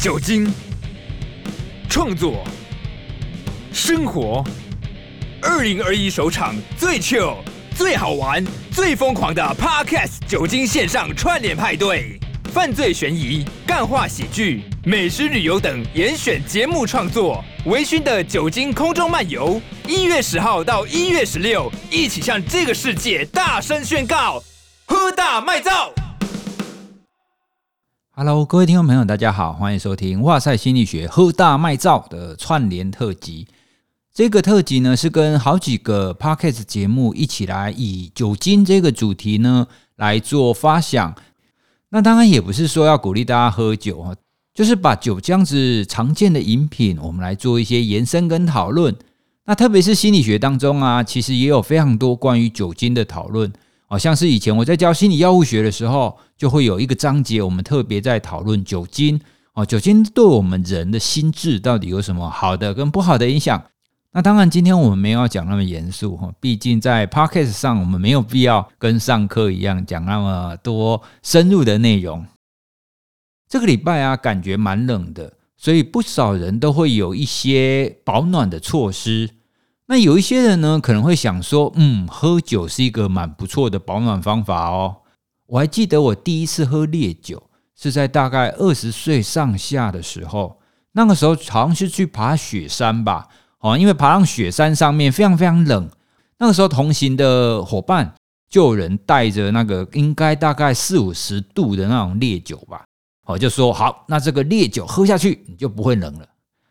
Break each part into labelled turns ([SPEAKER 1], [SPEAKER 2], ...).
[SPEAKER 1] 酒精、创作、生活，二零二一首场最 chill、最好玩、最疯狂的 Podcast 酒精线上串联派对，犯罪悬疑、干话喜剧、美食旅游等严选节目创作，微醺的酒精空中漫游。一月十号到一月十六，一起向这个世界大声宣告：喝大卖造
[SPEAKER 2] ！Hello，各位听众朋友，大家好，欢迎收听《哇塞心理学喝大卖照》的串联特辑。这个特辑呢，是跟好几个 Podcast 节目一起来以酒精这个主题呢来做发想。那当然也不是说要鼓励大家喝酒哈，就是把酒这样子常见的饮品，我们来做一些延伸跟讨论。那特别是心理学当中啊，其实也有非常多关于酒精的讨论。好像是以前我在教心理药物学的时候，就会有一个章节，我们特别在讨论酒精。哦，酒精对我们人的心智到底有什么好的跟不好的影响？那当然，今天我们没有讲那么严肃哈，毕竟在 Podcast 上，我们没有必要跟上课一样讲那么多深入的内容。这个礼拜啊，感觉蛮冷的，所以不少人都会有一些保暖的措施。那有一些人呢，可能会想说，嗯，喝酒是一个蛮不错的保暖方法哦。我还记得我第一次喝烈酒是在大概二十岁上下的时候，那个时候好像是去爬雪山吧，哦，因为爬上雪山上面非常非常冷，那个时候同行的伙伴就有人带着那个应该大概四五十度的那种烈酒吧，哦，就说好，那这个烈酒喝下去你就不会冷了。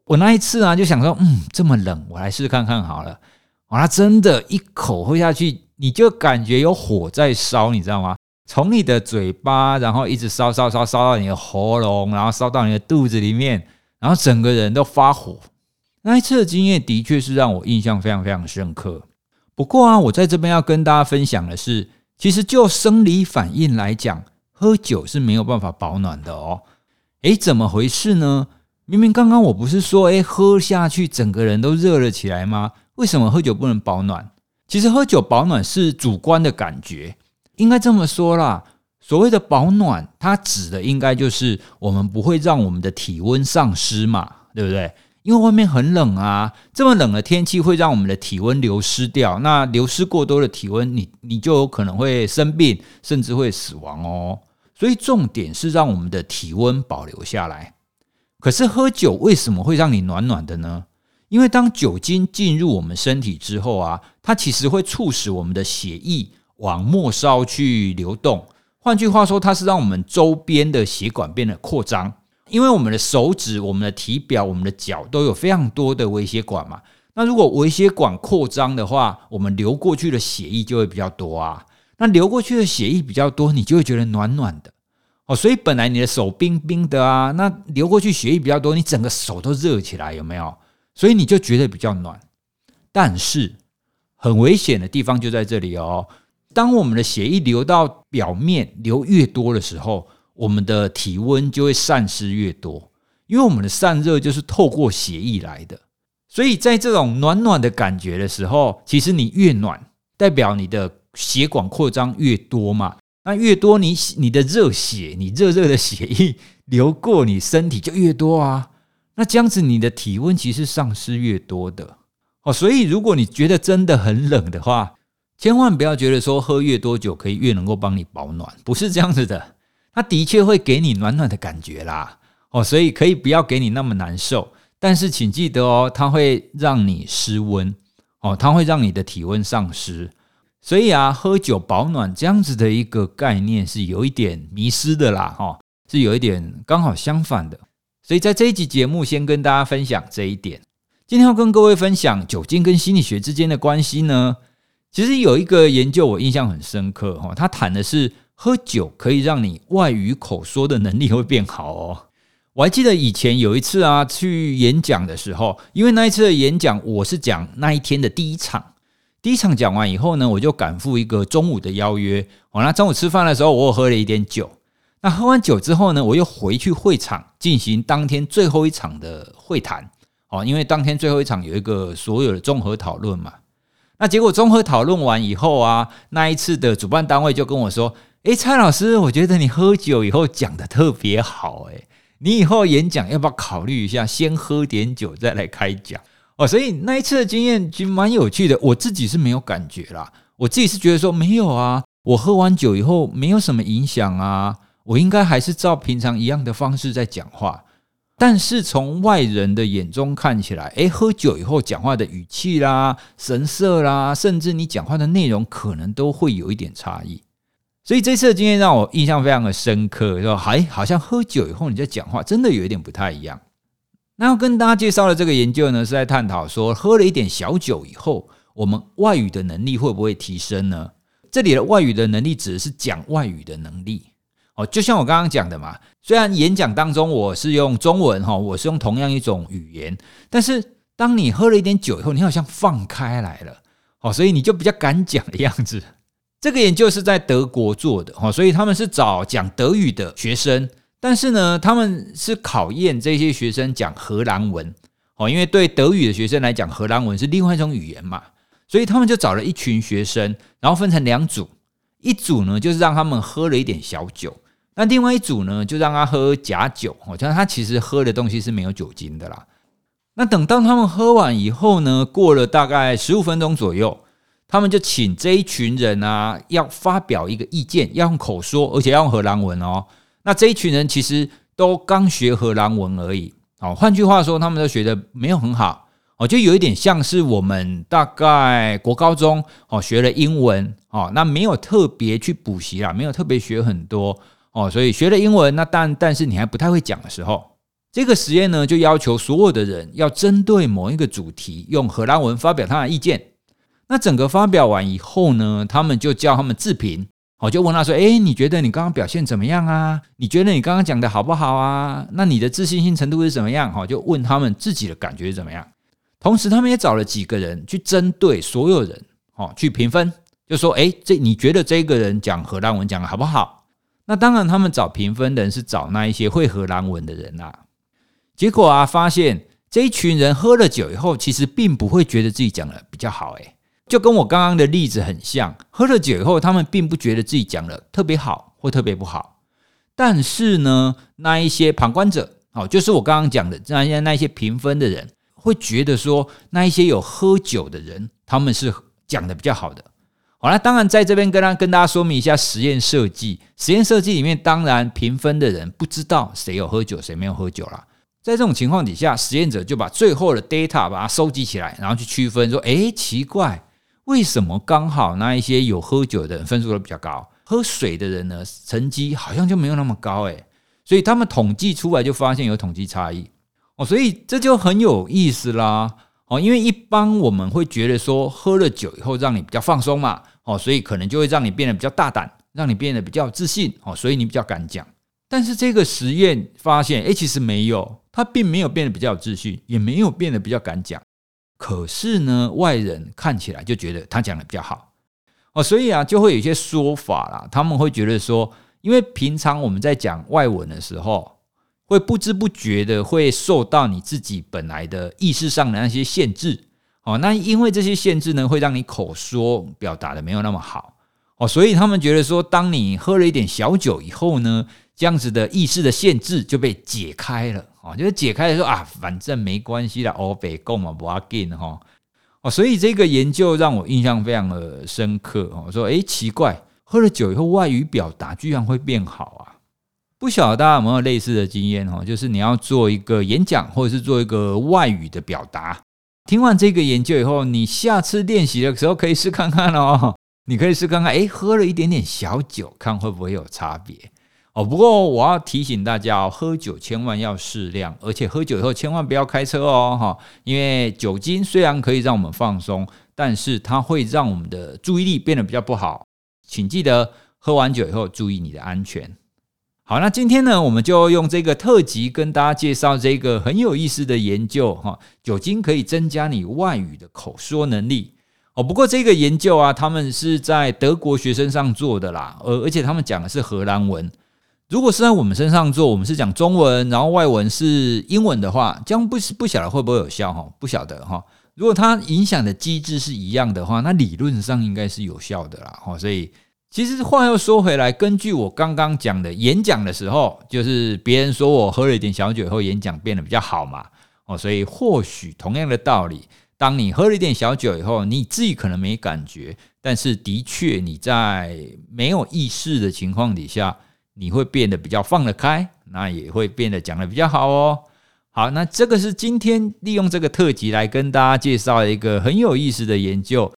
[SPEAKER 2] 我那一次啊，就想说，嗯，这么冷，我来试试看看好了。哇，它真的一口喝下去，你就感觉有火在烧，你知道吗？从你的嘴巴，然后一直烧烧烧烧到你的喉咙，然后烧到你的肚子里面，然后整个人都发火。那一次的经验的确是让我印象非常非常深刻。不过啊，我在这边要跟大家分享的是，其实就生理反应来讲，喝酒是没有办法保暖的哦。诶，怎么回事呢？明明刚刚我不是说，诶，喝下去整个人都热了起来吗？为什么喝酒不能保暖？其实喝酒保暖是主观的感觉，应该这么说啦。所谓的保暖，它指的应该就是我们不会让我们的体温丧失嘛，对不对？因为外面很冷啊，这么冷的天气会让我们的体温流失掉。那流失过多的体温，你你就有可能会生病，甚至会死亡哦。所以重点是让我们的体温保留下来。可是喝酒为什么会让你暖暖的呢？因为当酒精进入我们身体之后啊，它其实会促使我们的血液往末梢去流动。换句话说，它是让我们周边的血管变得扩张。因为我们的手指、我们的体表、我们的脚都有非常多的微血管嘛。那如果微血管扩张的话，我们流过去的血液就会比较多啊。那流过去的血液比较多，你就会觉得暖暖的。哦，所以本来你的手冰冰的啊，那流过去血液比较多，你整个手都热起来，有没有？所以你就觉得比较暖。但是很危险的地方就在这里哦。当我们的血液流到表面流越多的时候，我们的体温就会散失越多，因为我们的散热就是透过血液来的。所以在这种暖暖的感觉的时候，其实你越暖，代表你的血管扩张越多嘛。那越多你，你你的热血，你热热的血液流过你身体就越多啊。那这样子，你的体温其实丧失越多的哦。所以，如果你觉得真的很冷的话，千万不要觉得说喝越多酒可以越能够帮你保暖，不是这样子的。它的确会给你暖暖的感觉啦，哦，所以可以不要给你那么难受。但是，请记得哦，它会让你失温哦，它会让你的体温丧失。所以啊，喝酒保暖这样子的一个概念是有一点迷失的啦，哈，是有一点刚好相反的。所以在这一集节目，先跟大家分享这一点。今天要跟各位分享酒精跟心理学之间的关系呢，其实有一个研究我印象很深刻，哈，他谈的是喝酒可以让你外语口说的能力会变好哦。我还记得以前有一次啊，去演讲的时候，因为那一次的演讲我是讲那一天的第一场。第一场讲完以后呢，我就赶赴一个中午的邀约。哦，那中午吃饭的时候，我喝了一点酒。那喝完酒之后呢，我又回去会场进行当天最后一场的会谈。哦，因为当天最后一场有一个所有的综合讨论嘛。那结果综合讨论完以后啊，那一次的主办单位就跟我说：“诶，蔡老师，我觉得你喝酒以后讲得特别好。诶，你以后演讲要不要考虑一下，先喝点酒再来开讲哦？所以那一次的经验其实蛮有趣的，我自己是没有感觉啦，我自己是觉得说没有啊，我喝完酒以后没有什么影响啊，我应该还是照平常一样的方式在讲话。但是从外人的眼中看起来，诶，喝酒以后讲话的语气啦、神色啦，甚至你讲话的内容，可能都会有一点差异。所以这次的经验让我印象非常的深刻，说还好像喝酒以后你在讲话，真的有一点不太一样。那要跟大家介绍的这个研究呢，是在探讨说，喝了一点小酒以后，我们外语的能力会不会提升呢？这里的外语的能力指的是讲外语的能力。哦，就像我刚刚讲的嘛，虽然演讲当中我是用中文哈，我是用同样一种语言，但是当你喝了一点酒以后，你好像放开来了，哦，所以你就比较敢讲的样子。这个研究是在德国做的哦，所以他们是找讲德语的学生，但是呢，他们是考验这些学生讲荷兰文哦，因为对德语的学生来讲，荷兰文是另外一种语言嘛，所以他们就找了一群学生，然后分成两组，一组呢就是让他们喝了一点小酒。那另外一组呢，就让他喝假酒，哦，就是他其实喝的东西是没有酒精的啦。那等到他们喝完以后呢，过了大概十五分钟左右，他们就请这一群人啊，要发表一个意见，要用口说，而且要用荷兰文哦。那这一群人其实都刚学荷兰文而已，哦，换句话说，他们都学的没有很好，哦，就有一点像是我们大概国高中哦学了英文，哦，那没有特别去补习啦，没有特别学很多。哦，所以学了英文，那但但是你还不太会讲的时候，这个实验呢，就要求所有的人要针对某一个主题用荷兰文发表他的意见。那整个发表完以后呢，他们就叫他们自评。哦，就问他说：“诶，你觉得你刚刚表现怎么样啊？你觉得你刚刚讲的好不好啊？那你的自信心程度是怎么样？”哈，就问他们自己的感觉是怎么样。同时，他们也找了几个人去针对所有人，哦，去评分，就说：“诶，这你觉得这个人讲荷兰文讲的好不好？”那当然，他们找评分的人是找那一些会荷兰文的人啦。结果啊，发现这一群人喝了酒以后，其实并不会觉得自己讲的比较好。诶，就跟我刚刚的例子很像。喝了酒以后，他们并不觉得自己讲的特别好或特别不好。但是呢，那一些旁观者，哦，就是我刚刚讲的那些那些评分的人，会觉得说，那一些有喝酒的人，他们是讲的比较好的。好了，当然在这边跟大跟大家说明一下实验设计。实验设计里面，当然评分的人不知道谁有喝酒，谁没有喝酒啦。在这种情况底下，实验者就把最后的 data 把它收集起来，然后去区分说：诶，奇怪，为什么刚好那一些有喝酒的人分数都比较高，喝水的人呢，成绩好像就没有那么高？诶，所以他们统计出来就发现有统计差异哦，所以这就很有意思啦。哦，因为一般我们会觉得说，喝了酒以后让你比较放松嘛，哦，所以可能就会让你变得比较大胆，让你变得比较自信，哦，所以你比较敢讲。但是这个实验发现，诶，其实没有，他并没有变得比较有自信，也没有变得比较敢讲。可是呢，外人看起来就觉得他讲的比较好，哦，所以啊，就会有一些说法啦，他们会觉得说，因为平常我们在讲外文的时候。会不知不觉的会受到你自己本来的意识上的那些限制，哦，那因为这些限制呢，会让你口说表达的没有那么好，哦，所以他们觉得说，当你喝了一点小酒以后呢，这样子的意识的限制就被解开了，啊，就是解开了说啊，反正没关系啦，欧北共嘛，不要紧哈，哦，所以这个研究让我印象非常的深刻，哦，说诶，奇怪，喝了酒以后外语表达居然会变好啊。不晓得大家有没有类似的经验哦？就是你要做一个演讲，或者是做一个外语的表达。听完这个研究以后，你下次练习的时候可以试看看哦。你可以试看看，诶，喝了一点点小酒，看会不会有差别哦。不过我要提醒大家哦，喝酒千万要适量，而且喝酒以后千万不要开车哦，哈。因为酒精虽然可以让我们放松，但是它会让我们的注意力变得比较不好。请记得喝完酒以后注意你的安全。好，那今天呢，我们就用这个特辑跟大家介绍这个很有意思的研究哈，酒精可以增加你外语的口说能力哦。不过这个研究啊，他们是在德国学生上做的啦，而而且他们讲的是荷兰文。如果是在我们身上做，我们是讲中文，然后外文是英文的话，这样不不晓得会不会有效哈？不晓得哈。如果它影响的机制是一样的话，那理论上应该是有效的啦哈。所以。其实话又说回来，根据我刚刚讲的，演讲的时候，就是别人说我喝了一点小酒以后，演讲变得比较好嘛。哦，所以或许同样的道理，当你喝了一点小酒以后，你自己可能没感觉，但是的确你在没有意识的情况底下，你会变得比较放得开，那也会变得讲得比较好哦。好，那这个是今天利用这个特辑来跟大家介绍一个很有意思的研究。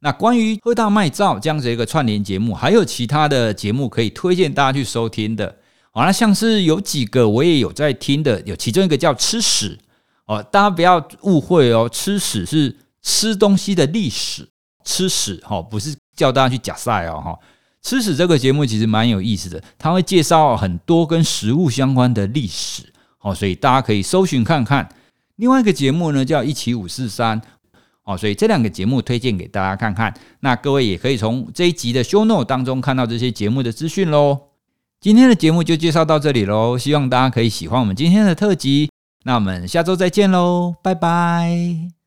[SPEAKER 2] 那关于喝大麦造这样子一个串联节目，还有其他的节目可以推荐大家去收听的。好，那像是有几个我也有在听的，有其中一个叫吃屎。哦，大家不要误会哦，吃屎是吃东西的历史，吃屎哈不是叫大家去假赛哦哈。吃史这个节目其实蛮有意思的，它会介绍很多跟食物相关的历史，哦，所以大家可以搜寻看看。另外一个节目呢叫一起五四三，哦，所以这两个节目推荐给大家看看。那各位也可以从这一集的 show note 当中看到这些节目的资讯喽。今天的节目就介绍到这里喽，希望大家可以喜欢我们今天的特辑。那我们下周再见喽，拜拜。